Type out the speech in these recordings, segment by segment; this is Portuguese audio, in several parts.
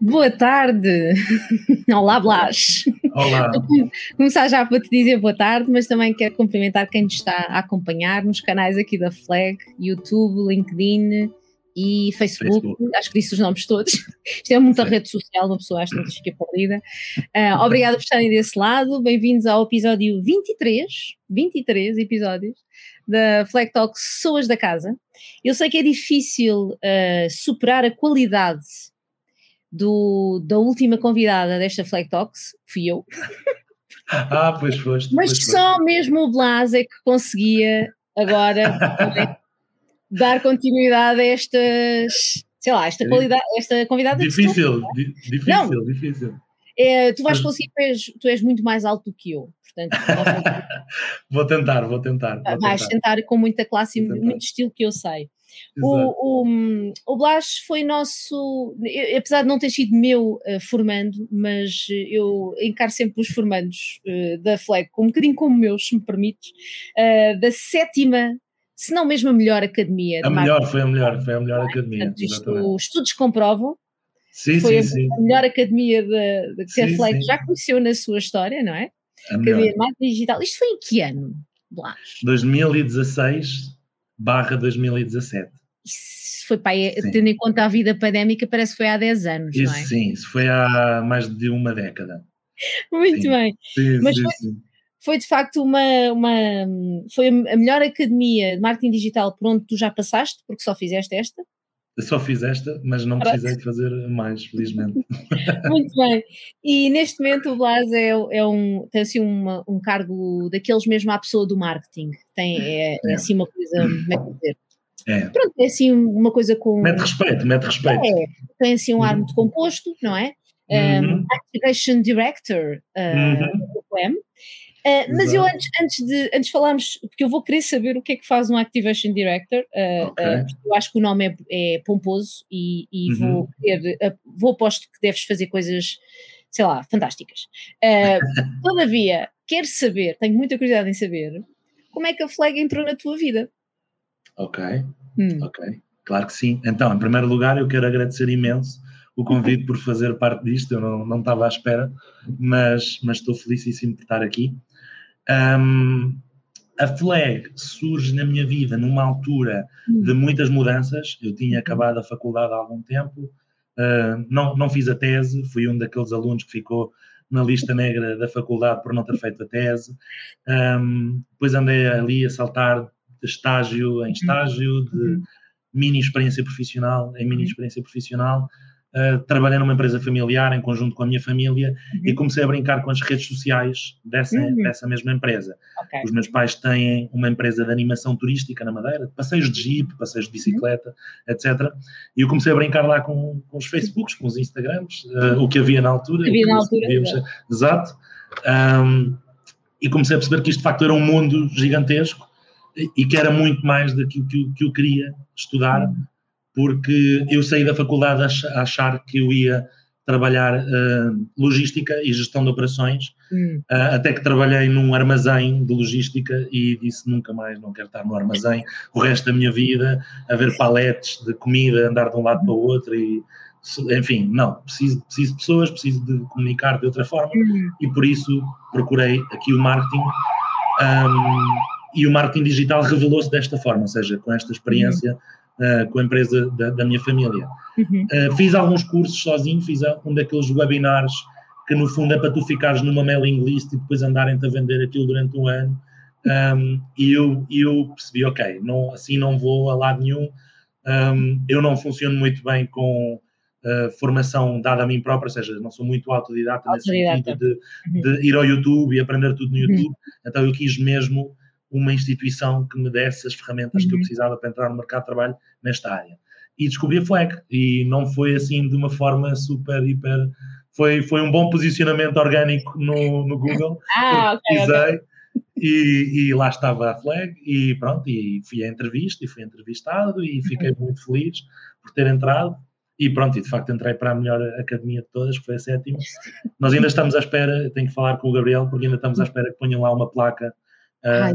Boa tarde. Olá, Blas. Olá. Vou começar já para te dizer boa tarde, mas também quero cumprimentar quem nos está a acompanhar nos canais aqui da Flag, YouTube, LinkedIn e Facebook. Facebook. Acho que disse os nomes todos. Isto é muita Sim. rede social, uma pessoa acha que fica perdida. Uh, obrigada por estarem desse lado. Bem-vindos ao episódio 23, 23 episódios da Flag Talk Pessoas da Casa. Eu sei que é difícil uh, superar a qualidade do, da última convidada desta Flag Talks, fui eu. Ah, pois foste. Mas pois só foste. mesmo o Blas é que conseguia agora dar continuidade a estas, sei lá, esta qualidade, esta convidada. Difícil, di difícil, Não, difícil. É, tu vais conseguir, tu és, tu és muito mais alto do que eu. Portanto, vou tentar, vou tentar. Vou vais tentar. tentar com muita classe e muito estilo que eu sei. O, o, o Blas foi nosso, apesar de não ter sido meu uh, formando, mas eu encaro sempre os formandos uh, da FLEG um bocadinho como meus, se me permites, uh, da sétima, se não mesmo a melhor academia. A melhor, foi a melhor, foi a melhor academia. Portanto, isto, estudos comprovam. Sim, foi sim, a, sim. melhor academia de, de que a FLEG já conheceu na sua história, não é? A academia de Marketing Digital. Isto foi em que ano, Blas? 2016 barra 2017. Isso foi para aí, tendo em conta a vida pandémica, parece que foi há 10 anos, isso, não é? Sim, isso foi há mais de uma década. Muito sim. bem. Sim, Mas foi, foi, de facto uma, uma foi a melhor academia de marketing digital por onde tu já passaste, porque só fizeste esta. Eu só fiz esta, mas não precisei de fazer mais, felizmente. Muito bem. E neste momento o Blas é, é um, tem assim uma, um cargo daqueles mesmo à pessoa do marketing. Tem, é, é assim uma coisa, como é que dizer? É. Pronto, é assim uma coisa com. Mete respeito, mete respeito. É, tem assim um ar muito composto, não é? Um, Uhum. Activation Director uh, Uhum. do QM. Uh, mas eu antes, antes, de, antes de falarmos, porque eu vou querer saber o que é que faz um Activation Director, uh, Ok. uh, eu acho que o nome é, é pomposo e, e Uhum. vou querer, vou aposto que deves fazer coisas, sei lá, fantásticas. Todavia, quero saber, tenho muita curiosidade em saber, como é que a Flag entrou na tua vida? Ok, Hum. ok. Claro que sim. Então, em primeiro lugar, eu quero agradecer imenso o convite por fazer parte disto. Eu não, não estava à espera, mas, mas estou felicíssimo por estar aqui. Um, a FLEG surge na minha vida numa altura de muitas mudanças. Eu tinha acabado a faculdade há algum tempo, uh, não, não fiz a tese, fui um daqueles alunos que ficou na lista negra da faculdade por não ter feito a tese. Um, depois andei ali a saltar de estágio em estágio, de mini experiência profissional em mini experiência profissional. Uh, trabalhei numa empresa familiar em conjunto com a minha família e comecei a brincar com as redes sociais dessa, Uhum. dessa mesma empresa. Ok. Os meus pais têm uma empresa de animação turística na Madeira, de passeios de jeep, passeios de bicicleta, etc. E eu comecei a brincar lá com, com os Facebooks, com os Instagrams, uh, o que havia na altura. Havia na altura, exato. Um, e comecei a perceber que isto de facto era um mundo gigantesco e- e que era muito mais daquilo que eu, que eu queria estudar, porque eu saí da faculdade a ach- a achar que eu ia trabalhar uh, logística e gestão de operações, Hum. uh, até que trabalhei num armazém de logística e disse nunca mais, não quero estar no armazém o resto da minha vida, a ver paletes de comida, andar de um lado para o outro e enfim, não, preciso, preciso de pessoas, preciso de comunicar de outra forma Hum. e por isso procurei aqui o marketing um, e o marketing digital revelou-se desta forma, ou seja, com esta experiência uh, com a empresa da, da minha família. Uhum. Uh, fiz alguns cursos sozinho, fiz um daqueles webinars que no fundo é para tu ficares numa mailing list e depois andarem-te a vender aquilo durante um ano. Um, e eu, eu percebi, ok, não, assim não vou a lado nenhum, um, eu não funciono muito bem com uh, formação dada a mim própria, ou seja, não sou muito autodidata, nesse Autodidata. sentido de, de ir ao YouTube e aprender tudo no YouTube, então eu quis mesmo uma instituição que me desse as ferramentas que eu Uhum. precisava para entrar no mercado de trabalho nesta área. E descobri a FLEG, e não foi assim de uma forma super, hiper... Foi, foi um bom posicionamento orgânico no, no Google, Ah, ok, ok. pesquisei e, e lá estava a flag e pronto, e fui à entrevista e fui entrevistado e fiquei muito feliz por ter entrado e pronto, e de facto entrei para a melhor academia de todas, que foi a sétima. Nós ainda estamos à espera, tenho que falar com o Gabriel, porque ainda estamos à espera que ponham lá uma placa a, a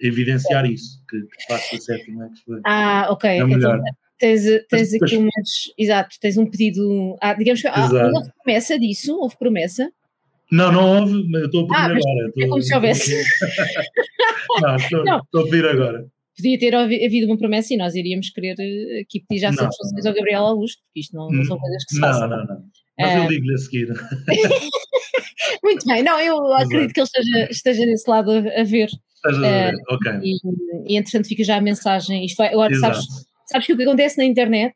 evidenciar isso, que, que de facto a sétima é que foi Ah, ok. a Então, melhor. tens, tens aqui umas. Exato, tens um pedido. Ah, digamos que ah, houve promessa disso? Houve promessa? Não, não houve, mas eu estou a pedir ah, agora. É como se houvesse. não, estou, não. estou a pedir agora. Podia ter havido uma promessa e nós iríamos querer eh, aqui pedir já satisfações ao Gabriel Augusto, porque isto não, não são hum, coisas que se não, fazem. Não, não, não. Mas eu ligo-lhe a seguir. Muito bem, não, eu acredito que ele esteja, esteja desse lado a, a ver. Esteja a ver, uh, ok. E, e entretanto fica já a mensagem. Isto vai, agora sabes, sabes que o que acontece na internet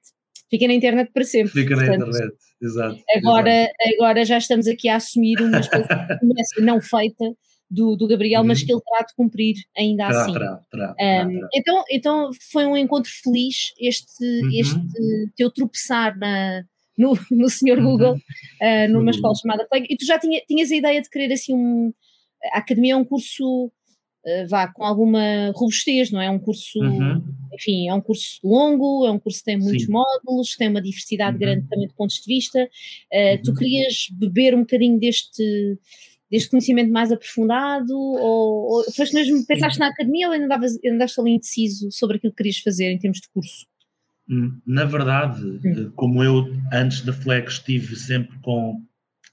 fica na internet para sempre. Fica Portanto, na internet, exato. Agora, exato. agora já estamos aqui a assumir uma espécie de promessa não feita do, do Gabriel, uhum. mas que ele terá de cumprir ainda terá, assim. Terá, terá, um, então, então foi um encontro feliz este, uhum. este teu tropeçar na, no, no senhor uhum. Google, uh, numa escola chamada Plague, e tu já tinha, tinhas a ideia de querer assim um. A academia é um curso, uh, vá, com alguma robustez, não é? É um curso, uhum. enfim, é um curso longo, é um curso que tem muitos Sim. módulos, tem uma diversidade uhum. grande também de pontos de vista. Uh, tu querias beber um bocadinho deste deste conhecimento mais aprofundado? Ou, ou foste mesmo, pensaste na academia ou ainda andavas, andaste ali indeciso sobre aquilo que querias fazer em termos de curso? Hum, na verdade, hum. Eh, como eu antes da Flex estive sempre com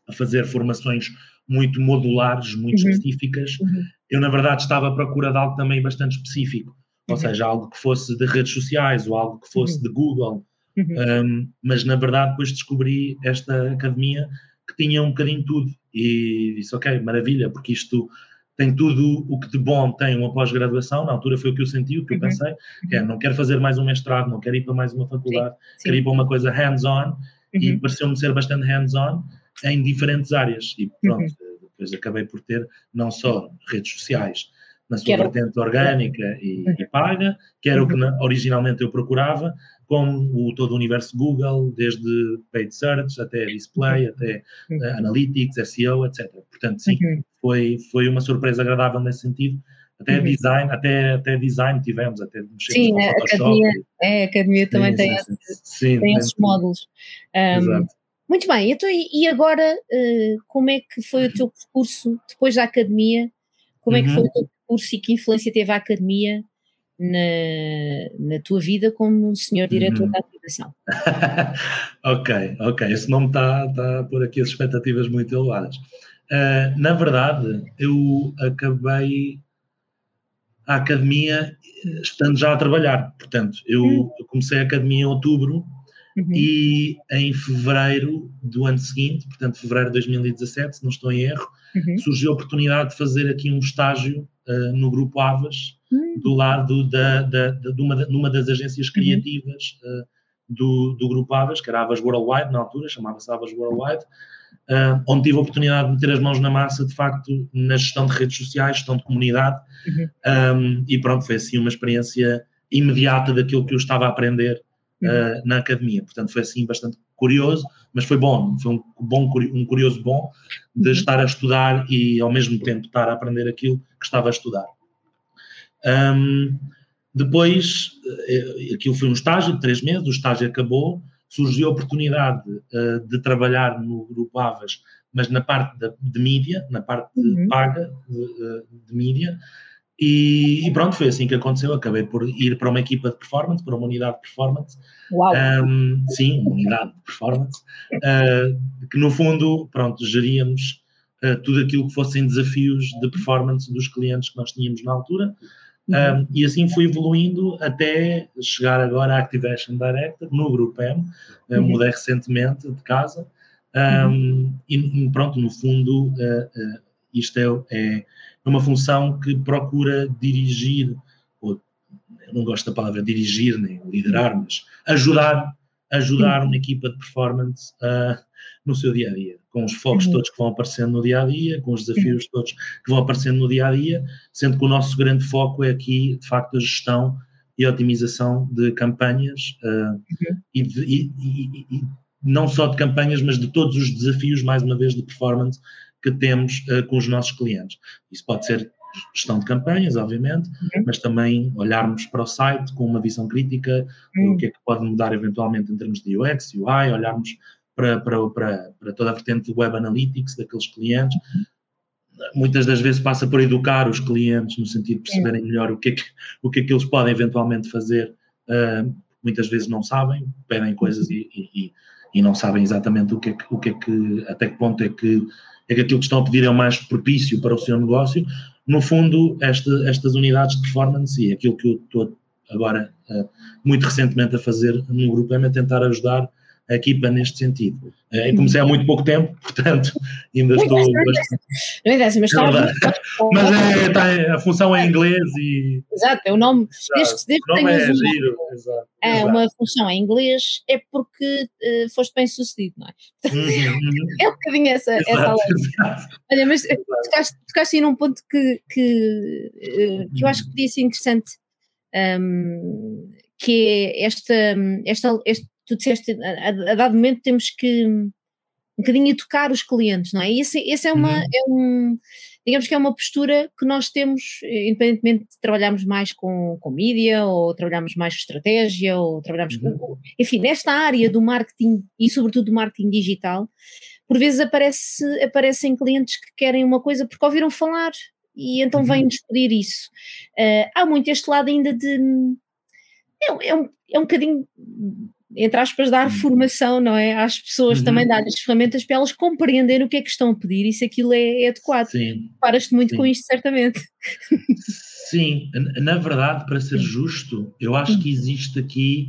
a fazer formações muito modulares, muito uhum. específicas, uhum. eu na verdade estava à procura de algo também bastante específico, ou uhum. seja, algo que fosse de redes sociais ou algo que fosse uhum. de Google, uhum. um, mas na verdade depois descobri esta academia que tinha um bocadinho tudo e disse, ok, maravilha, porque isto tem tudo o que de bom tem uma pós-graduação, na altura foi o que eu senti, o que eu uhum. pensei, que é, não quero fazer mais um mestrado, não quero ir para mais uma faculdade, sim, sim. quero ir para uma coisa hands-on, uhum. e pareceu-me ser bastante hands-on em diferentes áreas, e pronto, uhum. depois acabei por ter não só redes sociais, na sua vertente orgânica e, e, paga, que era o que uhum. originalmente eu procurava, com o, todo o universo Google, desde paid search até display, uhum. até uh, analytics, SEO, etc. Portanto, sim, foi, foi uma surpresa agradável nesse sentido. Até design, até, até design tivemos, até Sim, a academia, é, a academia também sim, tem, sim, esse, sim, tem esses módulos. Um, muito bem, então, e agora uh, como é que foi o teu percurso depois da academia? Como é que foi o teu percurso e que influência teve a academia na, na tua vida como senhor diretor uhum. da aplicação. ok, ok. Esse nome está, a pôr aqui as expectativas muito elevadas. Uh, na verdade, eu acabei a academia estando já a trabalhar. Portanto, eu, uhum. comecei a academia em outubro uhum. e em fevereiro do ano seguinte, portanto, fevereiro de 2017, se não estou em erro, uhum. surgiu a oportunidade de fazer aqui um estágio uh, no Grupo Avas, uhum. do lado da, da, da, de, uma, numa das agências uhum. criativas uh, do, do Grupo Avas, que era Avas Worldwide na altura, chamava-se Avas Worldwide, uh, onde tive a oportunidade de meter as mãos na massa, de facto, na gestão de redes sociais, gestão de comunidade, uhum. um, e pronto, foi assim uma experiência imediata daquilo que eu estava a aprender uh, na academia. Portanto, foi assim bastante curioso, mas foi bom, foi um, bom, um curioso bom de uhum. estar a estudar e ao mesmo tempo estar a aprender aquilo que estava a estudar. Um, depois, eh, aquilo foi um estágio de três meses, o estágio acabou, surgiu a oportunidade uh, de trabalhar no Grupo Avas, mas na parte de, de mídia, na parte uhum. paga de, de mídia, e, e, pronto, foi assim que aconteceu. Acabei por ir para uma equipa de performance, para uma unidade de performance. Uau! Um, sim, uma unidade de performance, uh, que no fundo, pronto, geríamos tudo aquilo que fossem desafios de performance dos clientes que nós tínhamos na altura. Um, e assim fui evoluindo até chegar agora à Activation Director no Grupo M. Uh, Mudei recentemente de casa. Um, e pronto, no fundo, isto é, é é uma função que procura dirigir, ou eu não gosto da palavra dirigir nem liderar, mas ajudar, ajudar uma equipa de performance uh, no seu dia a dia, com os focos uhum. todos que vão aparecendo no dia a dia, com os desafios todos que vão aparecendo no dia a dia, sendo que o nosso grande foco é aqui, de facto, a gestão e a otimização de campanhas uh, e, de, e, e, e não só de campanhas, mas de todos os desafios, mais uma vez, de performance que temos uh, com os nossos clientes. Isso pode ser gestão de campanhas, obviamente, uhum. mas também olharmos para o site com uma visão crítica, uhum. o que é que pode mudar eventualmente em termos de UX, UI, olharmos para, para, para, para toda a vertente de web analytics daqueles clientes. Uhum. Muitas das vezes passa por educar os clientes no sentido de perceberem melhor o que é que, o que, é que eles podem eventualmente fazer uh, muitas vezes não sabem, pedem coisas e, e, e não sabem exatamente o que, é que, o que é que, até que ponto é que, é que aquilo que estão a pedir é o mais propício para o seu negócio. No fundo, esta, estas unidades de performance e aquilo que eu estou agora uh, muito recentemente a fazer no grupo é tentar ajudar a equipa neste sentido. Uh, comecei há muito pouco tempo, portanto, ainda estou bastante. Não interessa, mas está. É mas é, tá, a função é em inglês e. Exato, é o nome. Desde que, desde que tenhas é, giro, exato, é exato. uma função em inglês, é porque uh, foste bem sucedido, não é? Uhum, uhum. é um bocadinho essa, exato, essa lei. Olha, mas tocaste, tocaste aí num ponto que, que, uh, que eu acho que podia ser interessante. Um, que é esta, esta, este, tu disseste, a, a, dado momento temos que um bocadinho educar os clientes, não é? E esse, esse é, uma, uhum. é um, digamos que é uma postura que nós temos, independentemente de trabalharmos mais com, com mídia, ou trabalharmos mais com estratégia, ou trabalharmos uhum. com, enfim, nesta área do marketing e sobretudo do marketing digital, por vezes aparece, aparecem clientes que querem uma coisa porque ouviram falar e então uhum. vêm-nos pedir isso. Uh, há muito este lado ainda de. É, é, um, é um bocadinho entre aspas, dar uhum. formação, não é? Às pessoas uhum. também dar as ferramentas para elas compreenderem o que é que estão a pedir e se aquilo é, é adequado. Sim. Paras-te muito Sim. com isto, certamente. Sim, na verdade, para ser justo, eu acho que existe aqui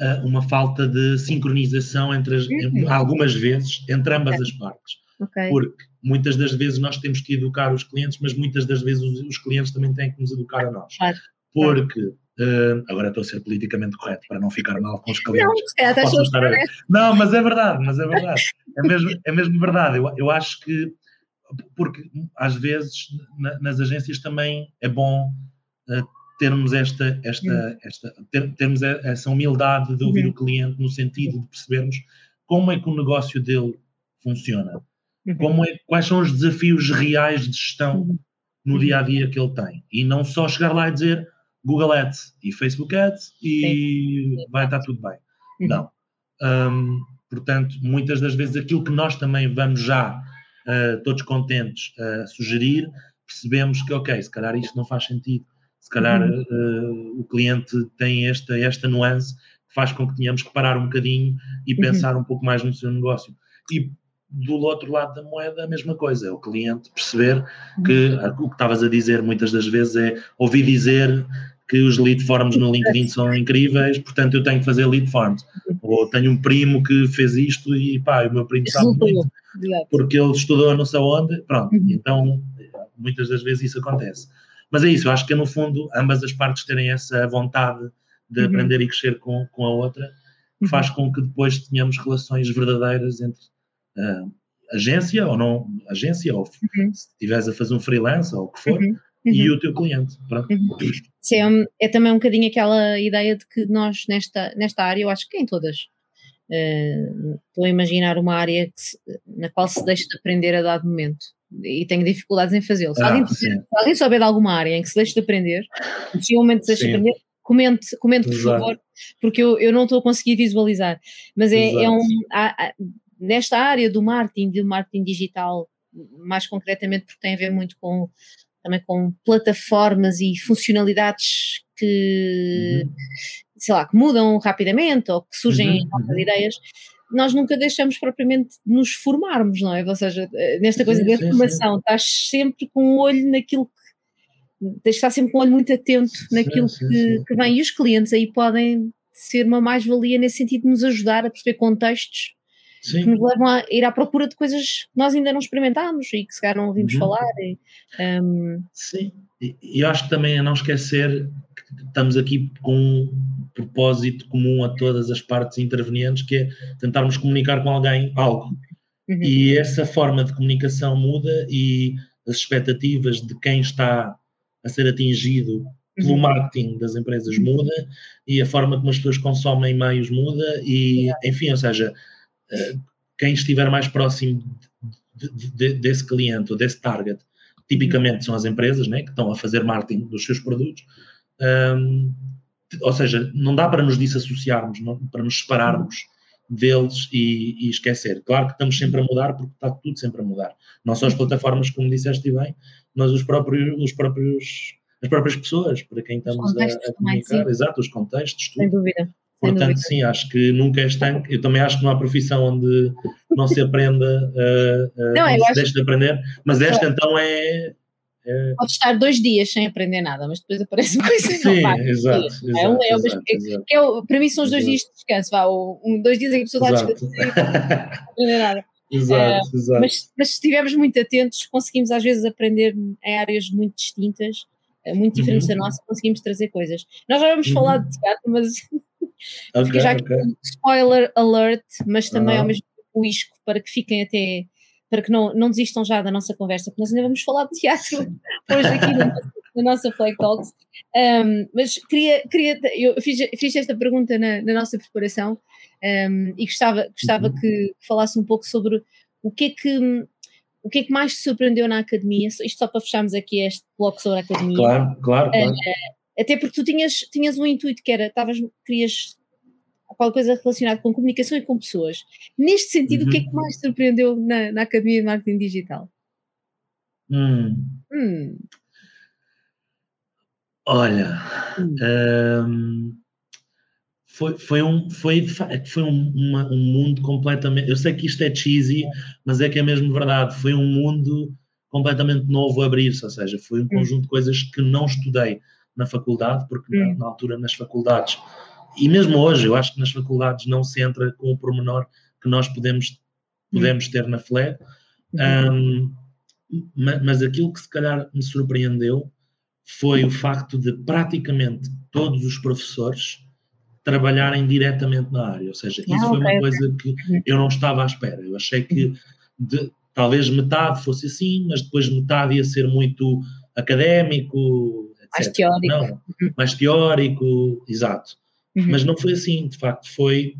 uh, uma falta de sincronização entre as, uhum. algumas vezes entre ambas as partes. Okay. Porque muitas das vezes nós temos que educar os clientes, mas muitas das vezes os, os clientes também têm que nos educar a nós. Claro. Porque Uh, agora estou a ser politicamente correto para não ficar mal com os clientes. Não, é, a... não mas é verdade, mas é verdade. É mesmo, é mesmo verdade. Eu, eu acho que, porque às vezes na, nas agências também é bom uh, termos esta, esta, uhum. esta ter, termos essa humildade de ouvir uhum. o cliente no sentido de percebermos como é que o negócio dele funciona, uhum. como é, quais são os desafios reais de gestão uhum. no uhum. dia a dia que ele tem e não só chegar lá e dizer Google Ads e Facebook Ads e Sim. vai estar tudo bem. Uhum. Não. Um, portanto, muitas das vezes aquilo que nós também vamos já uh, todos contentes uh, sugerir, percebemos que, ok, se calhar isto não faz sentido, se calhar uhum. uh, o cliente tem esta, esta nuance que faz com que tenhamos que parar um bocadinho e uhum. pensar um pouco mais no seu negócio. E do outro lado da moeda a mesma coisa, é o cliente perceber que uhum. o que estavas a dizer muitas das vezes é ouvir dizer que os lead forms no LinkedIn são incríveis, portanto eu tenho que fazer lead forms. Ou tenho um primo que fez isto e pá, o meu primo sabe muito, porque ele estudou não sei onde, pronto. Uhum. Então, muitas das vezes isso acontece. Mas é isso, eu acho que no fundo ambas as partes terem essa vontade de uhum. aprender e crescer com, com a outra, uhum. faz com que depois tenhamos relações verdadeiras entre uh, agência ou não agência, ou uhum. se estiveres a fazer um freelance ou o que for, uhum e uhum. o teu cliente. Pronto. Uhum. Sim, é, é, também um bocadinho aquela ideia de que nós nesta, nesta área, eu acho que em todas, uh, estou a imaginar uma área se, na qual se deixa de aprender a dado momento e tenho dificuldades em fazê-lo. Se, ah, alguém, se alguém souber de alguma área em que se deixa de aprender, possivelmente se deixa de aprender, comente, comente por favor, porque eu, eu não estou a conseguir visualizar. Mas é, é um. Há, há, nesta área do marketing, do marketing digital, mais concretamente, porque tem a ver muito com também com plataformas e funcionalidades que, uhum. sei lá, que mudam rapidamente ou que surgem uhum. novas uhum. ideias, nós nunca deixamos propriamente de nos formarmos, não é? Ou seja, eh, nesta coisa sim, da formação, estás sempre com o um olho naquilo que. Estar sempre com o um olho muito atento naquilo sim, que, que vem. E os clientes aí podem ser uma mais-valia nesse sentido de nos ajudar a perceber contextos Sim. que nos levam a ir à procura de coisas que nós ainda não experimentámos e que se calhar não ouvimos uhum. falar. E, um... Sim, e eu acho que também a não esquecer que estamos aqui com um propósito comum a todas as partes intervenientes, que é tentarmos comunicar com alguém algo. Uhum. E essa forma de comunicação muda e as expectativas de quem está a ser atingido pelo uhum. marketing das empresas muda e a forma como as pessoas consomem meios muda e, enfim, ou seja, quem estiver mais próximo de, de, desse cliente ou desse target, tipicamente são as empresas né, que estão a fazer marketing dos seus produtos. Um, ou seja, não dá para nos desassociarmos, não, para nos separarmos deles e, e, esquecer. Claro que estamos sempre a mudar, porque está tudo sempre a mudar. Não só as plataformas, como disseste bem, mas os próprios, os próprios, as próprias pessoas para quem estamos a, a, comunicar. Exato, os contextos, tudo. Sem dúvida. Portanto, sim, acho que nunca é estanque. Eu também acho que não há profissão onde não se aprenda, uh, uh, não, onde se deixa de aprender, mas esta então é, é... Pode estar dois dias sem aprender nada, mas depois aparece uma coisa Sim, nova. Exato, exato, é, um, é, exato, é, é, para mim são os dois exato. dias de descanso, vá, um, dois dias em que a pessoa está a descansar não aprender nada. Exato, uh, exato. Mas, mas se estivermos muito atentos, conseguimos às vezes aprender em áreas muito distintas, muito diferentes uhum. da nossa, conseguimos trazer coisas. Nós já vamos uhum. falar de teatro, mas okay, já okay. spoiler alert, mas também uhum. ao mesmo tempo o isco para que fiquem até para que não, não desistam já da nossa conversa, porque nós ainda vamos falar de teatro hoje aqui na, na nossa Flag Talks. Um, mas queria, queria eu fiz, fiz esta pergunta na, na nossa preparação um, e gostava, gostava uhum. que falasse um pouco sobre o que é que o que é que mais te surpreendeu na academia? Isto só para fecharmos aqui este bloco sobre a academia. Claro, claro, claro. Uh, até porque tu tinhas, tinhas um intuito que era, estavas, querias qualquer coisa relacionada com comunicação e com pessoas. Neste sentido, uhum. o que é que uhum. mais surpreendeu na, na Academia de Marketing Digital? Hum. Hum. Olha, hum. Um, foi, foi, um, foi, foi um, uma, um mundo completamente. Eu sei que isto é cheesy, mas é que é mesmo verdade. Foi um mundo completamente novo a abrir-se, ou seja, foi um hum. conjunto de coisas que não estudei na faculdade, porque na, na, altura nas faculdades e mesmo hoje, eu acho que nas faculdades não se entra com o pormenor que nós podemos, podemos ter na FLE, um, mas aquilo que se calhar me surpreendeu foi o facto de praticamente todos os professores trabalharem diretamente na área, ou seja, isso ah, foi uma coisa que eu não estava à espera. Eu achei que de, talvez metade fosse assim, mas depois metade ia ser muito académico. Mais teórico. Não, mais teórico, exato. Uhum. Mas não foi assim, de facto, foi,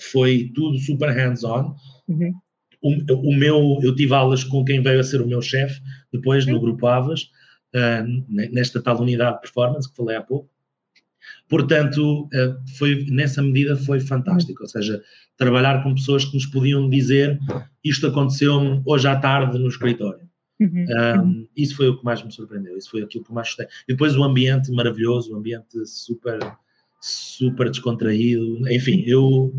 foi tudo super hands-on. Uhum. O, o, meu, eu tive aulas com quem veio a ser o meu chefe, depois no uhum. Grupo Avas, uh, nesta tal unidade de performance que falei há pouco. Portanto, uh, foi, nessa medida foi fantástico, ou seja, trabalhar com pessoas que nos podiam dizer isto aconteceu hoje à tarde no escritório. Uhum. Um, isso foi o que mais me surpreendeu, isso foi aquilo que mais gostei. E depois o ambiente maravilhoso, o ambiente super super descontraído. Enfim, eu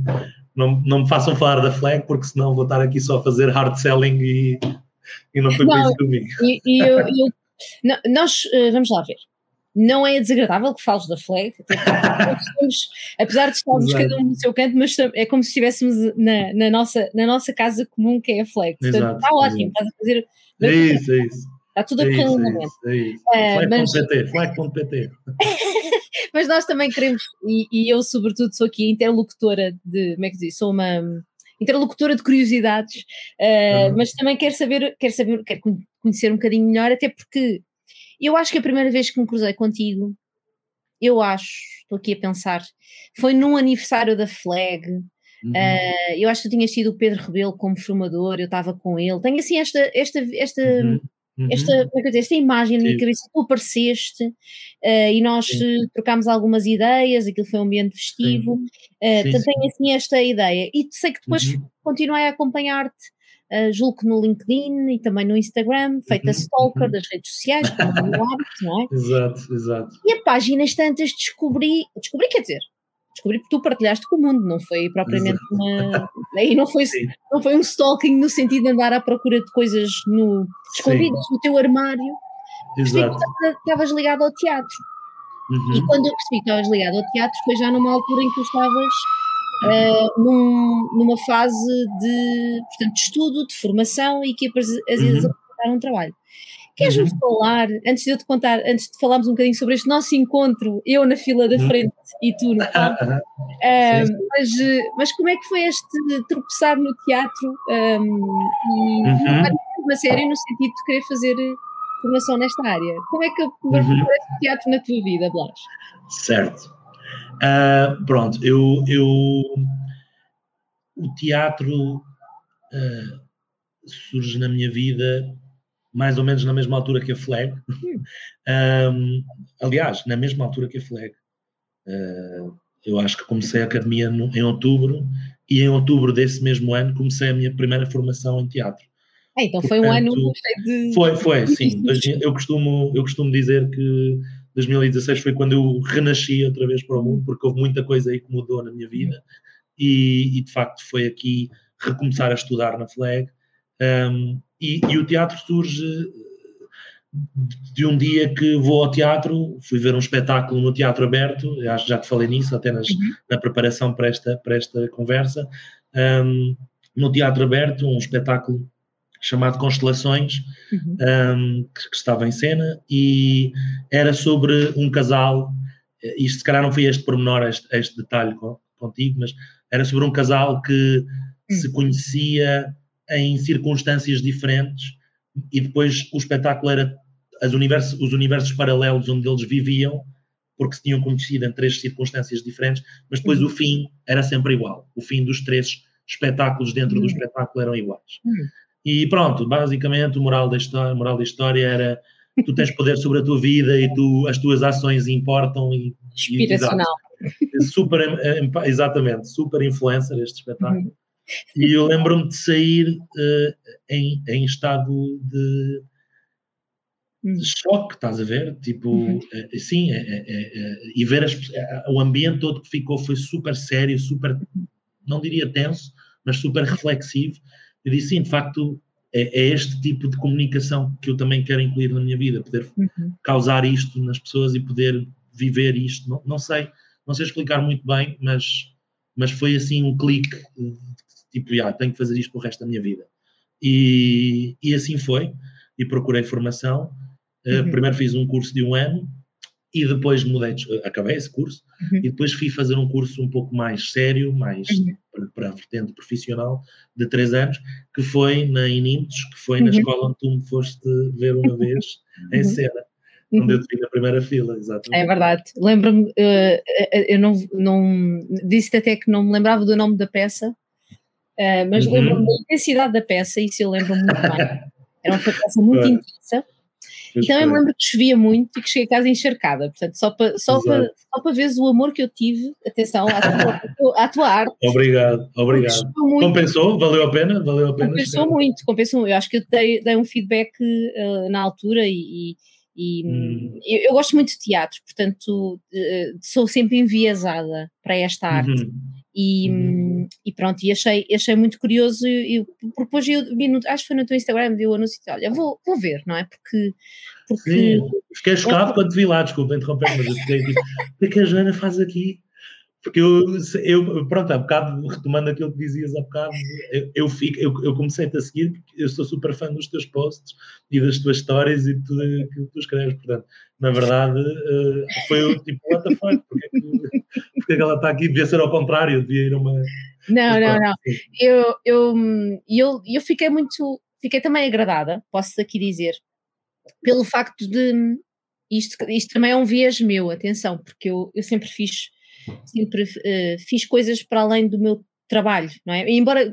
não, não me façam falar da flag, porque senão vou estar aqui só a fazer hard selling e, e não foi não, isso comigo. E, e eu, eu, não, nós, eh, vamos lá ver. Não é desagradável que fales da flag, estamos, apesar de estarmos cada um no seu canto, mas é como se estivéssemos na, na, nossa, na nossa casa comum que é a flag. Portanto, exato, está ótimo, estás a fazer. É isso, é isso. Está tudo a. É isso, é isso. Uh, flag.pt, mas nós também queremos, e, e, eu sobretudo sou aqui interlocutora de, como é que diz, sou uma interlocutora de curiosidades, uh, uhum. mas também quero saber, quero saber, quero conhecer um bocadinho melhor, até porque eu acho que a primeira vez que me cruzei contigo, eu acho, estou aqui a pensar, foi num aniversário da Flag, Uhum. Uh, eu acho que tu tinhas sido o Pedro Rebelo como formador, eu estava com ele. Tenho assim esta, esta, esta, uhum. Uhum. Esta, é dizer, esta imagem na minha cabeça, tu apareceste uh, e nós Sim. Eh, trocámos algumas ideias, aquilo foi um ambiente festivo, uh, Sim, tenho assim esta ideia. E sei que depois uhum. continuei a acompanhar-te, uh, julgo que no LinkedIn e também no Instagram, feita uhum. stalker uhum. das redes sociais, como é hábito, não é? Exato, exato. E a páginas tantas descobri, descobri, quer dizer, descobri porque tu partilhaste com o mundo, não foi propriamente uma. Aí não foi, não foi um stalking no sentido de andar à procura de coisas no, escondidas Sim. no teu armário. Exato. Estavas ligado ao teatro. Uhum. E quando eu percebi que estavas ligado ao teatro, foi já numa altura em que tu estavas uh, num, numa fase de, portanto, de estudo, de formação e que às vezes uhum. a um trabalho. Queres-me uhum. falar, antes de eu te contar, antes de falarmos um bocadinho sobre este nosso encontro, eu na fila da uhum. frente uhum. e tu no palco, uh, mas, mas como é que foi este tropeçar no teatro um, e uhum. uma série no sentido de querer fazer formação nesta área? Como é que uhum. o teatro na tua vida, Blas? Certo. Uh, pronto, eu, eu o teatro uh, surge na minha vida mais ou menos na mesma altura que a Flag. um, aliás, na mesma altura que a Flag. Uh, eu acho que comecei a academia no, em outubro e em outubro desse mesmo ano comecei a minha primeira formação em teatro. É, então Portanto, foi um ano de. Foi, foi, sim. Eu costumo, eu costumo dizer que 2016 foi quando eu renasci outra vez para o mundo, porque houve muita coisa aí que mudou na minha vida e, e de facto foi aqui recomeçar a estudar na FLEG. Um, e, e, o teatro surge de um dia que vou ao teatro, fui ver um espetáculo no Teatro Aberto, acho que já te falei nisso até nas, uhum. na preparação para esta, para esta conversa, um, no Teatro Aberto, um espetáculo chamado Constelações, uhum. um, que, que, estava em cena, e era sobre um casal, isto se calhar não foi este pormenor, este, este detalhe contigo, mas era sobre um casal que uhum. se conhecia em circunstâncias diferentes e depois o espetáculo era as universos, os universos paralelos onde eles viviam, porque se tinham conhecido em três circunstâncias diferentes, mas depois uhum. o fim era sempre igual. O fim dos três espetáculos dentro uhum. do espetáculo eram iguais. Uhum. E pronto, basicamente o moral da história, moral da história era tu tens poder sobre a tua vida e tu, as tuas ações importam e inspiracional. E, super, exatamente, super influencer este espetáculo. E eu lembro-me de sair uh, em, em estado de, hum. choque, estás a ver? Tipo, uhum. é, sim, é, é, é, e ver as, o ambiente todo que ficou foi super sério, super, não diria tenso, mas super reflexivo. Eu disse, sim, de facto, é, é, este tipo de comunicação que eu também quero incluir na minha vida, poder uhum. causar isto nas pessoas e poder viver isto. Não, não sei, não sei explicar muito bem, mas, mas foi assim um clique, tipo, já, tenho que fazer isto para o resto da minha vida. E, e assim foi, e procurei formação. Eh, uhum. primeiro fiz um curso de um ano e depois mudei, acabei esse curso uhum. e depois fui fazer um curso um pouco mais sério, mais uhum. para, para, a vertente profissional, de três anos, que foi na Inintos, que foi na uhum. escola onde tu me foste ver uma vez em uhum. cena. Onde eu te vi na primeira fila, exatamente. É verdade. Lembro-me, uh, eu não, não disse até que não me lembrava do nome da peça, uh, mas uhum. lembro-me da intensidade da peça, isso eu lembro-me muito bem. Era uma peça muito intensa e também me lembro que chovia muito e que cheguei a casa encharcada, portanto, só para, só para, só para veres o amor que eu tive, atenção, à tua, à tua arte. Obrigado, obrigado. Compensou? Valeu a pena? Valeu a pena compensou chegar. muito, compensou. Eu acho que eu dei, dei um feedback uh, na altura e, e hum. eu, eu, gosto muito de teatro, portanto, uh, sou sempre enviesada para esta arte. Uhum. E, uhum. e, pronto, e achei, achei muito curioso e, e propus, eu vi no, acho que foi no teu Instagram, vi o anúncio e olha, vou, vou ver, não é? Porque. porque Sim, fiquei chocado é, quando vi lá, desculpa interromper, mas eu fiquei tipo, o que é que a Joana faz aqui? Porque eu, eu, pronto, há bocado, retomando aquilo que dizias há bocado, eu, eu, fico, eu, eu comecei-te a seguir porque eu sou super fã dos teus posts e das tuas histórias e de tudo aquilo que tu escreves. Portanto, na verdade, uh, foi o tipo, what the fuck? Porque, porque ela está aqui? Devia ser ao contrário, devia ir uma. Não, não, não. Eu, eu, eu, eu fiquei muito. Fiquei também agradada, posso aqui dizer, pelo facto de. Isto, isto também é um viés meu, atenção, porque eu, eu sempre fiz sempre uh, fiz coisas para além do meu trabalho, não é? E embora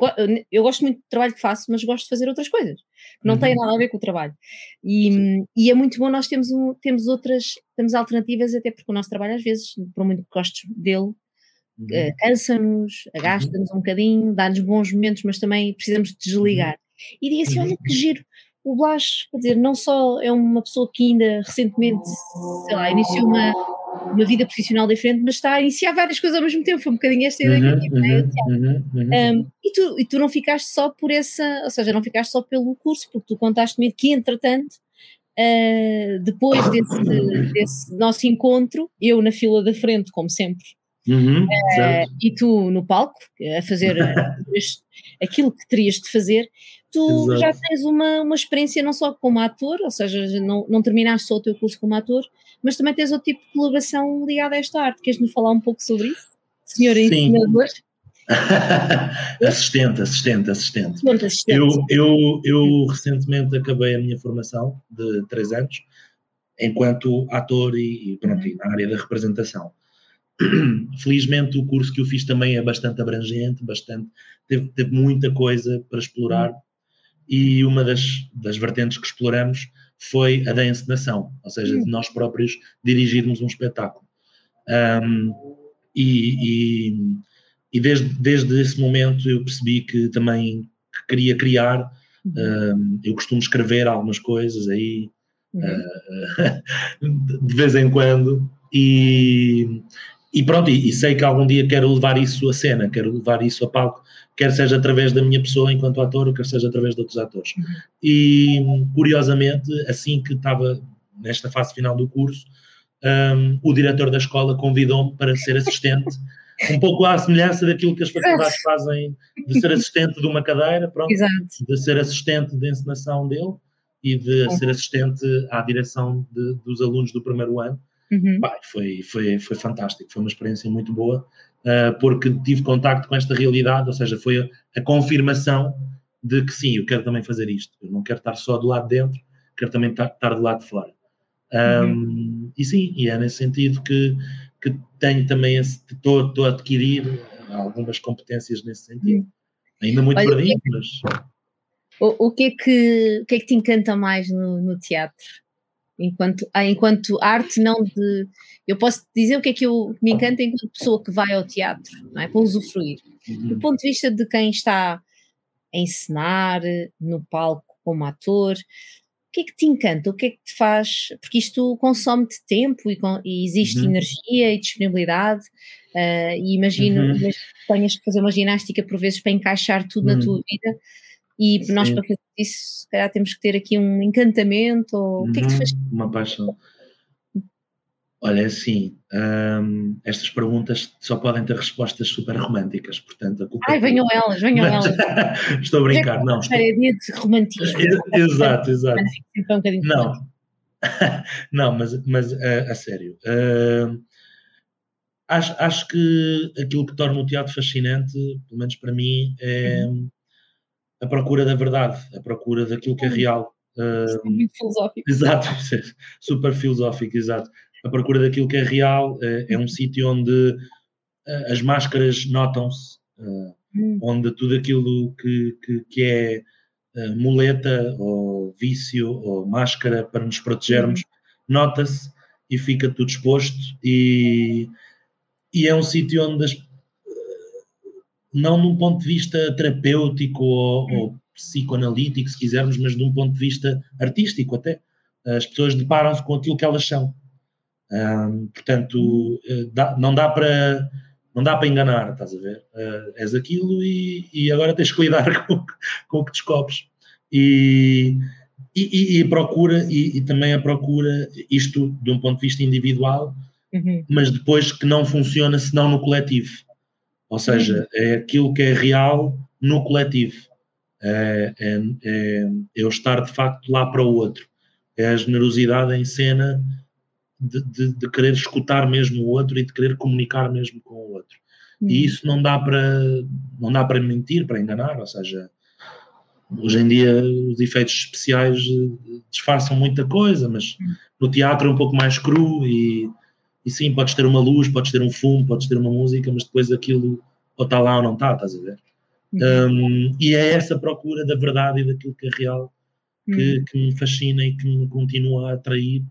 eu gosto muito do trabalho que faço, mas gosto de fazer outras coisas que não uhum. têm nada a ver com o trabalho. E, e, é muito bom nós temos, um, temos outras, temos alternativas, até porque o nosso trabalho, às vezes, por muito que gostes dele, uhum. uh, cansa-nos, agasta-nos uhum. um bocadinho, dá-nos bons momentos, mas também precisamos de desligar. Uhum. E diga assim: olha que giro. O Blas, quer dizer, não só é uma pessoa que ainda recentemente, sei lá, iniciou uma, uma vida profissional diferente, mas está a iniciar várias coisas ao mesmo tempo. Foi um bocadinho esta ideia uhum, que eu tive, né? uhum, uhum, uhum. Um, e, tu, e tu não ficaste só por essa, ou seja, não ficaste só pelo curso, porque tu contaste-me que, entretanto, uh, depois desse, desse nosso encontro, eu na fila da frente, como sempre, Uhum, uh, e tu no palco, a fazer aquilo que terias de fazer, tu Exato. já tens uma, uma experiência não só como ator, ou seja, não, não terminaste só o teu curso como ator, mas também tens outro tipo de colaboração ligada a esta arte. Queres-me falar um pouco sobre isso? Senhora ensinador? assistente, assistente, assistente. assistente. Eu, eu, eu recentemente acabei a minha formação de três anos enquanto ator e, pronto, na área da representação. Felizmente o curso que eu fiz também é bastante abrangente, bastante, teve, teve muita coisa para explorar uhum. e uma das, das vertentes que exploramos foi a da encenação, ou seja, de nós próprios dirigirmos um espetáculo. Um, e, e, e, desde, desde esse momento eu percebi que também queria criar. Um, eu costumo escrever algumas coisas aí uhum. uh, de vez em quando, e, e pronto, e, e, sei que algum dia quero levar isso a cena, quero levar isso a palco, quer seja através da minha pessoa enquanto ator, quer seja através de outros atores. Uhum. E curiosamente, assim que estava nesta fase final do curso, um, o diretor da escola convidou-me para ser assistente, um pouco à semelhança daquilo que as faculdades fazem de ser assistente de uma cadeira, pronto, Exato. de ser assistente de encenação dele e de ser assistente à direção de, dos alunos do primeiro ano. Uhum. Pai, foi, foi, foi fantástico, foi uma experiência muito boa, uh, porque tive contacto com esta realidade, ou seja, foi a, a, confirmação de que sim, eu quero também fazer isto, eu não quero estar só do lado de dentro, quero também estar, do lado de fora. Um, uhum. E sim, e é nesse sentido que, que tenho também, estou a adquirir algumas competências nesse sentido. Uhum. Ainda muito Olha, perdido, é mas... O, o, que é que, o que é que te encanta mais no, no teatro? Enquanto, ah, enquanto arte, não de. Eu posso dizer o que é que eu, me encanta enquanto pessoa que vai ao teatro, não é? Para usufruir. Uhum. Do ponto de vista de quem está a encenar, no palco como ator, o que é que te encanta? O que é que te faz? Porque isto consome-te tempo e, e existe uhum. energia e disponibilidade. Uh, e imagino uhum. que tenhas que fazer uma ginástica por vezes para encaixar tudo na tua vida e Sim. nós, para fazer isso, se calhar temos que ter aqui um encantamento ou o que é que te faz? Uhum, uma paixão. Olha, é assim, hum, estas perguntas só podem ter respostas super românticas, portanto a culpa Ai, venham é elas, venham elas. estou a brincar, não. Estou... É dia de romantismo. exato, exato. Então, um não, não, mas, mas a, a sério. Uh, acho, acho que aquilo que torna o teatro fascinante, pelo menos para mim, é, uhum a procura da verdade, a procura daquilo que é real. Uh, muito filosófico. Exato, super filosófico, exato. A procura daquilo que é real uh, é um sítio onde uh, as máscaras notam-se, hum. onde tudo aquilo que, que, que é muleta ou vício ou máscara para nos protegermos hum. nota-se e fica tudo exposto e, e é um sítio onde as, não num ponto de vista terapêutico ou, ou, hum. psicoanalítico, se quisermos, mas de um ponto de vista artístico até. As pessoas deparam-se com aquilo que elas são. Um, portanto, eh, dá, não dá para não dá para enganar, estás a ver? Uh, és aquilo e, e, agora tens que lidar com, com o que descobres. E, e, e procura, e, e, também a procura, isto de um ponto de vista individual, uhum. mas depois que não funciona senão no coletivo. Ou seja, uhum. é aquilo que é real no coletivo. É, é, é, eu estar de facto lá para o outro. É a generosidade em cena de, de, de, querer escutar mesmo o outro e de querer comunicar mesmo com o outro. Uhum. E isso não dá para não dá para mentir, para enganar. Ou seja, hoje em dia os efeitos especiais eh, disfarçam muita coisa, mas uhum. no teatro é um pouco mais cru e e sim, podes ter uma luz, podes ter um fumo, podes ter uma música, mas depois aquilo ou está lá ou não está, estás a ver? Uhum. Um, e é essa procura da verdade e daquilo que é real que, uhum. que, me fascina e que me continua a atrair,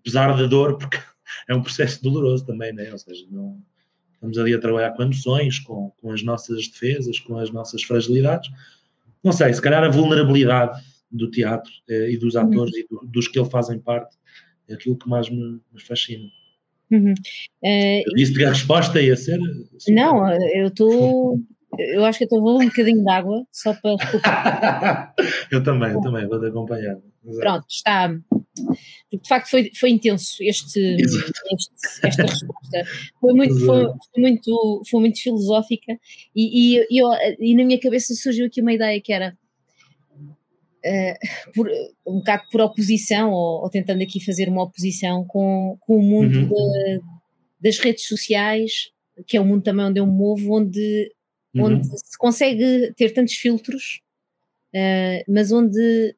apesar da dor, porque é um processo doloroso também, né? ou seja, não, estamos ali a trabalhar com emoções, com, com as nossas defesas, com as nossas fragilidades. Não sei, se calhar a vulnerabilidade do teatro eh, e dos atores uhum. e do, dos que ele fazem parte é aquilo que mais me, me fascina. Uhum. Uh, disse que a resposta ia ser. Não, eu estou. Eu acho que estou a um bocadinho de água só para. eu também, eu também, vou-te acompanhar. Exato. Pronto, está. De facto, foi, foi intenso este, este esta resposta. Foi muito, foi, foi, muito, foi muito filosófica e, e, eu, e na minha cabeça surgiu aqui uma ideia que era uh, por, um bocado por oposição, ou, ou, tentando aqui fazer uma oposição com, com o mundo uhum. de, das redes sociais, que é um mundo também onde eu me movo, onde, uhum. onde se consegue ter tantos filtros, uh, mas onde,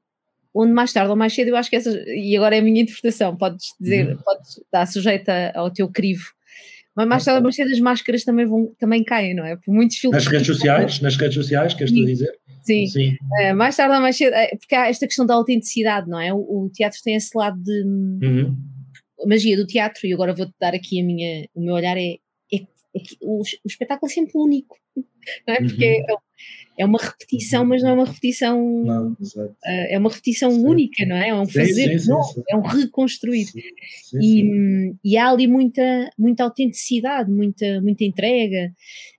onde mais tarde ou mais cedo eu acho que essa, e agora é a minha interpretação, podes dizer, uhum. podes estar sujeita ao teu crivo. Mas mais tarde ou mais cedo as máscaras também, vão, também caem, não é? Por muitos filtros. Nas redes sociais, nas redes sociais, queres tu dizer? Sim, Sim. Uh, mais tarde ou mais cedo, é, porque há esta questão da autenticidade, não é? O, o teatro tem esse lado de uhum. magia do teatro, e agora vou-te dar aqui a minha, o meu olhar é, é, é o, o, espetáculo é sempre único, não é? Porque uhum. é uma repetição, mas não é uma repetição. Não, uh, é uma repetição sim. única, não é? É um fazer sim, sim, novo, é um reconstruir. E, e, há ali muita, muita autenticidade, muita, muita entrega.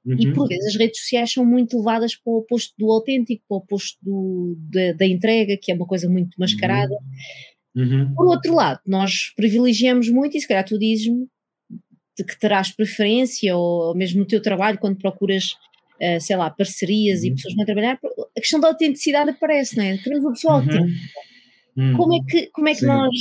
Uhum. E por vezes as redes sociais são muito levadas para o oposto do autêntico, para o oposto do, da, da entrega, que é uma coisa muito mascarada. Uhum. Uhum. Por outro lado, nós privilegiamos muito, e se calhar tu dizes-me de que terás preferência, ou mesmo no teu trabalho, quando procuras uh, sei lá, parcerias uhum. e pessoas vão trabalhar, a questão da autenticidade aparece, não é? Queremos uma pessoa uhum. autêntica. Uhum. Como é que, como é que nós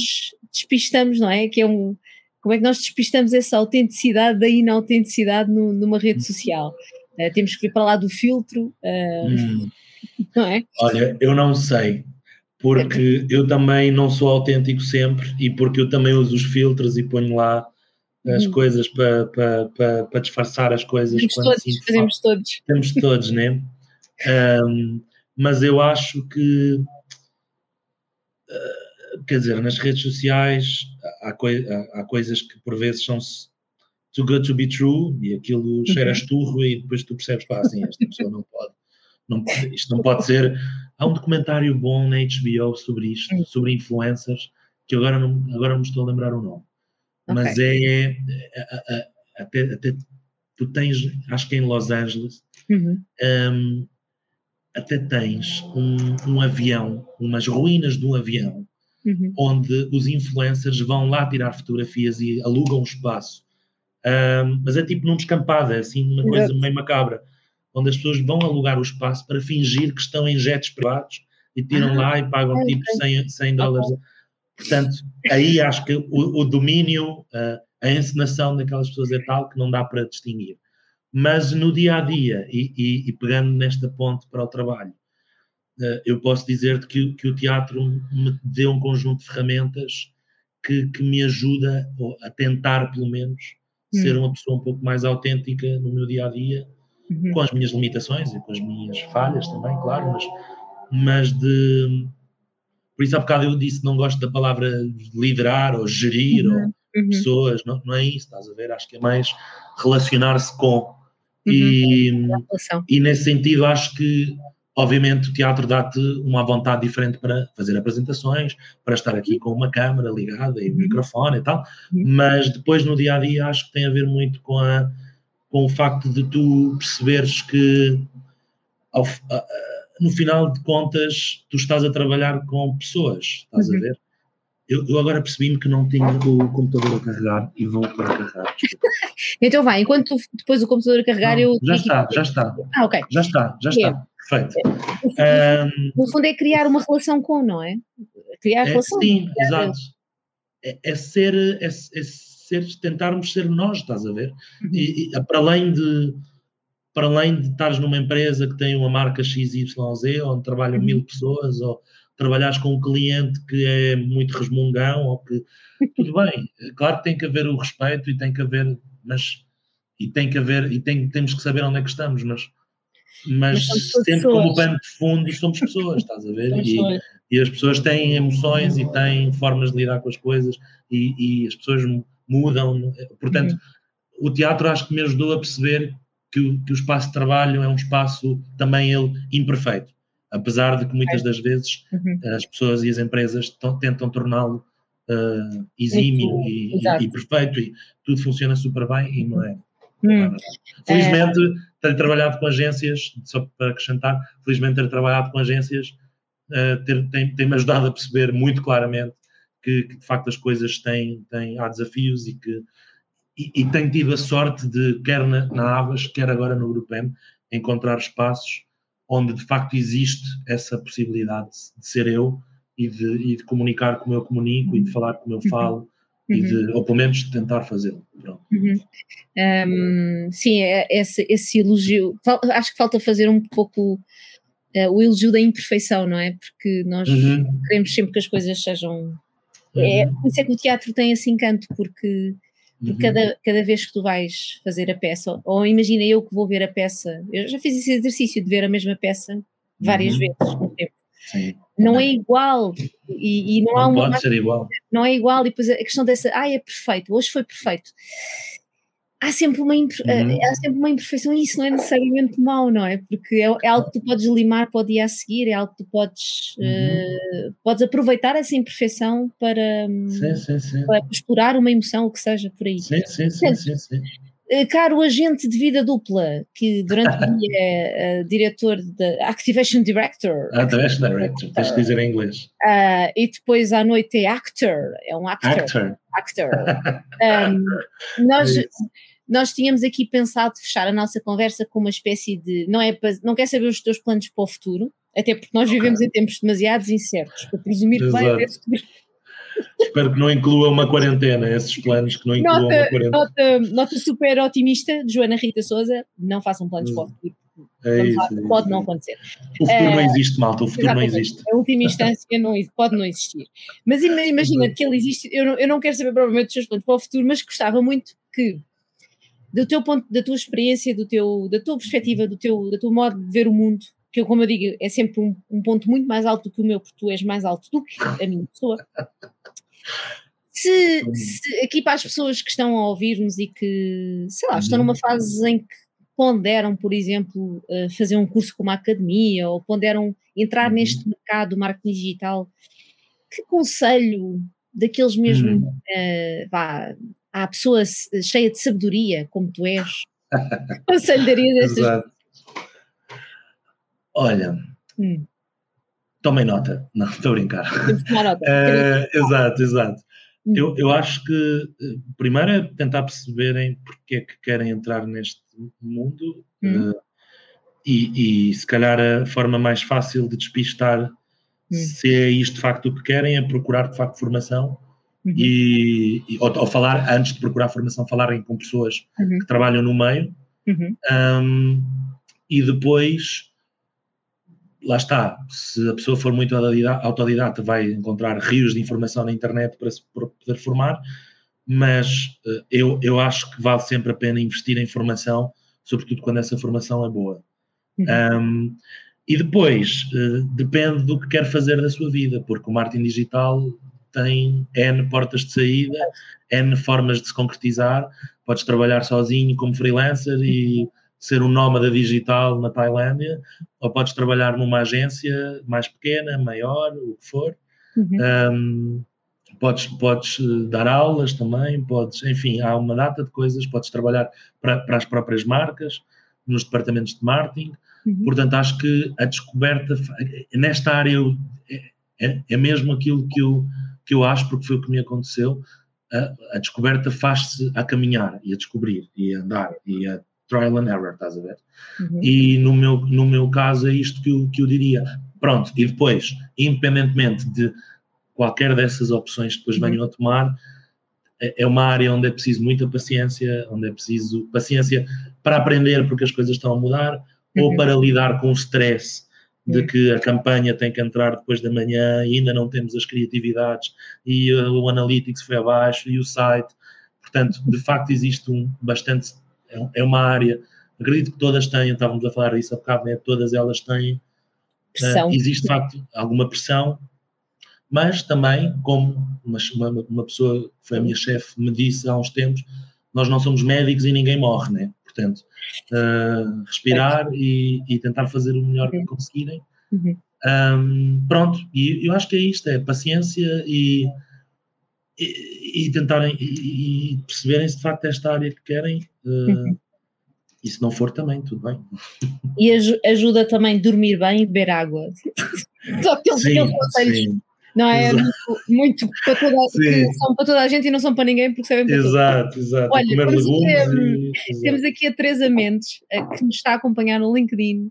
despistamos, não é? Que é um, como é que nós despistamos essa autenticidade da inautenticidade no, numa rede uhum. social? Uh, temos que ir para lá do filtro, uh, não é? Olha, eu não sei, porque eu também não sou autêntico sempre e porque eu também uso os filtros e ponho lá as uhum. coisas para, para, para, para, disfarçar as coisas. Temos todos, fazemos todos. Temos todos, né? Um, mas eu acho que, uh, quer dizer, nas redes sociais há, coi há, coisas que por vezes são too good to be true e aquilo uhum. cheira a esturro e depois tu percebes, pá, assim, esta pessoa não pode, não, isto não pode ser. Há um documentário bom na HBO sobre isto, uhum. sobre influencers, que agora não, agora não me estou a lembrar o nome mas é, é, é, é, até, até tu tens, acho que em Los Angeles, uhum. um, até tens um, um, avião, umas ruínas de um avião, uhum. onde os influencers vão lá tirar fotografias e alugam um espaço. Um, mas é tipo num descampado, é assim uma coisa Exato. meio macabra, onde as pessoas vão alugar o espaço para fingir que estão em jetos privados e tiram ah, lá e pagam é, tipo 100, 100 dólares. Okay Portanto, aí acho que o, o domínio, uh, a encenação daquelas pessoas é tal que não dá para distinguir. Mas no dia a dia, e, e, e pegando nesta ponte para o trabalho, uh, eu posso dizer que, que, o teatro me deu um conjunto de ferramentas que, que me ajuda a tentar, pelo menos, hum. ser uma pessoa um pouco mais autêntica no meu dia a dia, uhum. com as minhas limitações e com as minhas falhas também, claro, mas, mas de por isso há bocado eu disse não gosto da palavra liderar ou gerir uhum, ou uhum. pessoas, não, não é isso, estás a ver? Acho que é mais relacionar-se com. Uhum. E, e nesse sentido acho que obviamente o teatro dá-te uma vontade diferente para fazer apresentações, para estar aqui com uma câmera ligada e um uhum. microfone e tal, uhum. mas depois no dia a dia acho que tem a ver muito com, a, com o facto de tu perceberes que ao, a, no final de contas, tu estás a trabalhar com pessoas, estás uhum. a ver? Eu, eu agora percebi-me que não tinha o computador a carregar e vou para carregar. então vai, enquanto depois o computador a carregar, não, eu. Já está, já está. Ah, ok. Já está, já está. É. Perfeito. É. No fundo é criar uma relação com, não é? Criar é, relação. Sim, criar exato. É, é, ser, é, é ser, tentarmos ser nós, estás a ver? Uhum. E, e, para além de para além de estares numa empresa que tem uma marca XYZ, onde trabalham mil uhum. pessoas, ou trabalhares com um cliente que é muito resmungão, ou que tudo bem, claro que tem que haver o respeito e tem que haver, mas e tem que haver, e tem, temos que saber onde é que estamos, mas, mas, mas tendo como pano de fundo somos pessoas, estás a ver? E, e, as pessoas têm emoções e têm formas de lidar com as coisas e, e as pessoas mudam, portanto, uhum. o teatro acho que me ajudou a perceber que o, que o espaço de trabalho é um espaço também ele imperfeito, apesar de que muitas das vezes uhum. as pessoas e as empresas tentam torná-lo uh, exímio e, e, e, perfeito e tudo funciona super bem e não é. Hum. Felizmente é... ter trabalhado com agências, só para acrescentar, felizmente ter trabalhado com agências uh, ter, tem, tem-me ajudado a perceber muito claramente que, que, de facto as coisas têm, têm há desafios e que e, e tenho tido a sorte de, quer na, na Avas, quer agora no Grupo M, encontrar espaços onde de facto existe essa possibilidade de ser eu e de, e de comunicar como eu comunico e de falar como eu uhum. falo. Uhum. E de, ou pelo menos de tentar fazê-lo. Uhum. Um, sim, é, esse, esse elogio. Acho que falta fazer um pouco uh, o elogio da imperfeição, não é? Porque nós uhum. queremos sempre que as coisas sejam. É, uhum. por isso é que o teatro tem esse encanto, porque Uhum. Cada, cada vez que tu vais fazer a peça, ou imagina eu que vou ver a peça, eu já fiz esse exercício de ver a mesma peça várias uhum. vezes no tempo. Sim. Não é igual e, e não, não, há uma. Pode ser igual. Não é igual, e depois a questão dessa, ah, é perfeito, hoje foi perfeito. Há sempre uma, uhum. há sempre uma imperfeição e isso não é necessariamente mau, não é? Porque é, é, algo que tu podes limar para o dia a seguir, é algo que tu podes, uhum. uh, podes aproveitar essa imperfeição para, sim, sim, sim. para explorar uma emoção, o que seja por aí. Sim, sim, sim, sim, sim. Eh, caro agente de vida dupla, que durante o dia é uh, diretor da Activation Director. Activation Director, tens de dizer em inglês. Uh, e depois à noite é actor, é um actor. Actor. actor. Um, nós, é nós tínhamos aqui pensado fechar a nossa conversa com uma espécie de. Não, é não quer saber os teus planos para o futuro, até porque nós vivemos okay. em tempos demasiados incertos para presumir que vai haver futuro. Espero que não inclua uma quarentena, esses planos que não incluam nota, uma quarentena. Nota, nota super otimista de Joana Rita Souza, não façam planos para o futuro. É isso, é pode não acontecer. O futuro não existe, malta, o futuro não existe. A última instância não, pode não existir. Mas imagina que ele existe, eu não, eu não quero saber provavelmente dos seus planos para o futuro, mas gostava muito que do teu ponto, da tua experiência, do teu, da tua perspectiva, do teu, da tua modo de ver o mundo, que eu, como eu digo, é sempre um, um ponto muito mais alto do que o meu, porque tu és mais alto do que a minha pessoa. Se, se, aqui para as pessoas que estão a ouvir-nos e que, sei lá, estão numa fase em que ponderam, por exemplo, eh, fazer um curso como a academia ou ponderam entrar uhum. neste mercado marketing digital, que conselho daqueles mesmo, uhum. uh, vá, à pessoa cheia de sabedoria, como tu és, conselho darias estas Olha, hum. tomem nota. Não, estou a brincar. Nota. uh, exato, exato. Hum. Eu, eu acho que, eh, primeiro, é tentar perceberem porque é que querem entrar neste mundo hum. uh, e, e, se calhar, a forma mais fácil de despistar hum. se é isto de facto o que querem é procurar de facto formação uhum. e, e ou, ou, falar, antes de procurar formação, falarem com pessoas uhum. que trabalham no meio uhum. um, e depois lá está, se a pessoa for muito autodidata, vai encontrar rios de informação na internet para se poder formar, mas uh, eu, eu acho que vale sempre a pena investir em formação, sobretudo quando essa formação é boa. Uhum. Um, e depois, uh, depende do que quer fazer da sua vida, porque o marketing digital tem N portas de saída, N formas de se concretizar. Podes trabalhar sozinho como freelancer e ser um nómada digital na Tailândia, ou podes trabalhar numa agência mais pequena, maior, o que for. Uhum. Um, podes, podes eh, dar aulas também, podes, enfim, há uma data de coisas, podes trabalhar para, para as próprias marcas, nos departamentos de marketing. Uhum. Portanto, acho que a descoberta, nesta área, eu, é, é mesmo aquilo que eu que eu acho, porque foi o que me aconteceu, a, a descoberta faz-se a caminhar e a descobrir e a andar e a trial and error, estás a ver? Uhum. E no meu, no meu caso é isto que eu, que eu diria. Pronto, e depois, independentemente de qualquer dessas opções que depois uhum. venham a tomar, é, é uma área onde é preciso muita paciência, onde é preciso paciência para aprender porque as coisas estão a mudar, uhum. ou para lidar com o stress de que a campanha tem que entrar depois da manhã e ainda não temos as criatividades e uh, o analytics foi abaixo e o site. Portanto, de facto existe um bastante, é, é uma área, acredito que todas têm, estávamos a falar disso há bocado, né? todas elas têm, uh, existe de facto alguma pressão, mas também, como uma, uma, uma pessoa que foi a minha chefe me disse há uns tempos, nós não somos médicos e ninguém morre, né? Portanto, uh, respirar e, e, tentar fazer o melhor que conseguirem. Uhum. Um, pronto, e eu acho que é isto, é paciência e, e, e tentarem e, perceberem se de facto esta área que querem. Uh, uhum. E se não for também, tudo bem. E ajuda também dormir bem e beber água. Só que eles conselhos sim não é? Muito, muito, para toda, são para toda a gente e não são para ninguém porque sabem para Exato, exato. Olha, comer legumes. e, temos aqui a Teresa Mendes, eh, que nos está a acompanhar no LinkedIn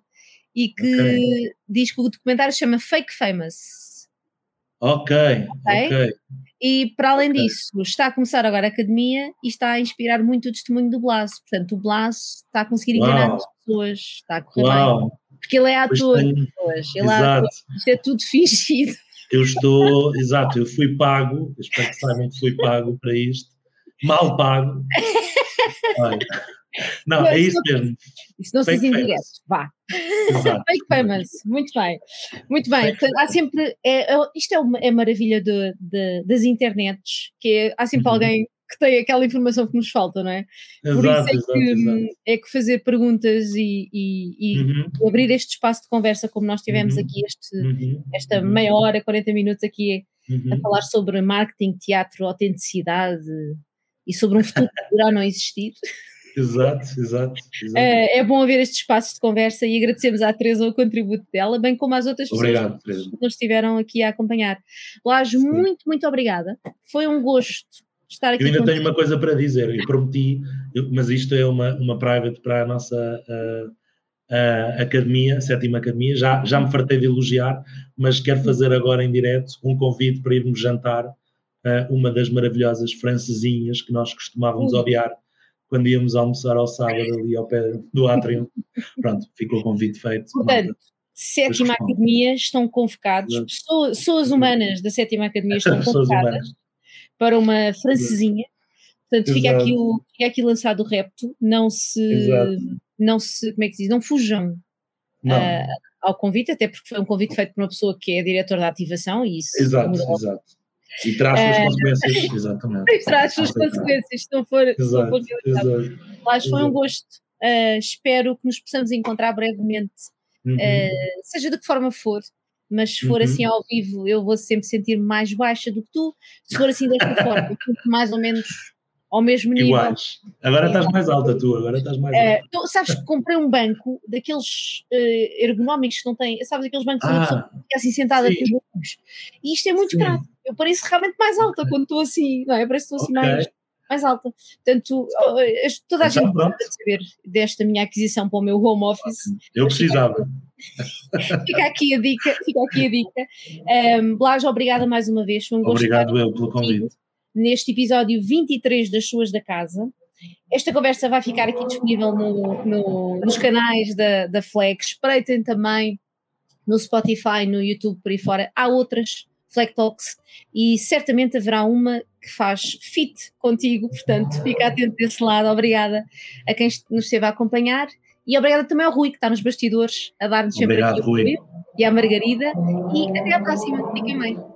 e que okay. diz que o documentário se chama Fake Famous. Ok, ok. okay. E para além okay. disso, está a começar agora a academia e está a inspirar muito o testemunho do Blas. Portanto, o Blas está a conseguir enganar Uau. as pessoas, está a correr Uau. bem. Porque ele é ator, pessoas. Ele é ator. Isto é tudo fingido. Eu estou, exato, eu fui pago, espero que saibam que fui pago para isto, mal pago. Não, é isso mesmo. Isso não se diz indireto, vá. Exato. Fake famous, muito bem. Muito bem, Portanto, há sempre, é, é, isto é uma é maravilha de, de, das internets, que é, há sempre uhum. alguém que tem aquela informação que nos falta, não é? Exato, Por isso é, exato, que, exato. é que fazer perguntas e, e, e uhum. abrir este espaço de conversa, como nós tivemos uhum. aqui este, uhum. esta uhum. meia hora, 40 minutos aqui a uhum. falar sobre marketing, teatro, autenticidade e sobre um futuro que poderá não existir. Exato, exato. exato. É, é, bom haver estes espaços de conversa e agradecemos à Teresa o contributo dela, bem como às outras Obrigado, pessoas que nos estiveram aqui a acompanhar. Lajo, muito, muito obrigada. Foi um gosto estar aqui. Eu ainda contigo. tenho uma coisa para dizer, eu prometi, eu, mas isto é uma, uma private para a nossa uh, uh, academia, sétima academia. Já, já me fartei de elogiar, mas quero fazer agora em direto um convite para irmos jantar uh, uma das maravilhosas francesinhas que nós costumávamos odiar quando íamos almoçar ao sábado ali ao pé do átrio. Pronto, ficou o convite feito. Portanto, sétima academia estão convocados, pessoas, pessoas, humanas da sétima academia estão convocadas para uma francesinha. Portanto, fica aqui, o, fica aqui lançado o repto, não se, não se, como é que se diz, não fujam não. Uh, ao convite, até porque foi um convite feito por uma pessoa que é diretora da ativação e isso. Exato, exato. E traz suas uh, consequências, exatamente. E traz suas consequências, se não for, exato, for. Mas foi um gosto. Uh, espero que nos possamos encontrar brevemente, uhum. uh, seja de que forma for, mas se for uhum. assim ao vivo, eu vou sempre sentir mais baixa do que tu. Se for assim desta forma, mais ou menos ao mesmo nível. Iguais. Agora estás mais alta tu, agora estás mais alta. Uh, então, sabes que comprei um banco daqueles uh, ergonómicos que não têm, sabes, aqueles bancos ah, que fica assim sentada sim. e isto é muito prático. Eu pareço realmente mais alta quando estou assim, não é? Parece que estou assim okay. mais, mais alta. Portanto, toda a então, gente precisa saber desta minha aquisição para o meu home office. Eu precisava. Fica aqui a dica, fica aqui a dica. Um, Blas, obrigada mais uma vez. Um Obrigado eu pelo convite neste episódio 23 das Suas da Casa. Esta conversa vai ficar aqui disponível no, no, nos canais da, da Flag. Espreitem também no Spotify, no YouTube, por aí fora. Há outras Flag Talks e certamente haverá uma que faz fit contigo, portanto fica atento desse lado. Obrigada a quem nos esteve a acompanhar e obrigada também ao Rui, que está nos bastidores a dar-nos sempre Obrigado, aqui o Rui. e à Margarida. E até à próxima. Fiquem bem.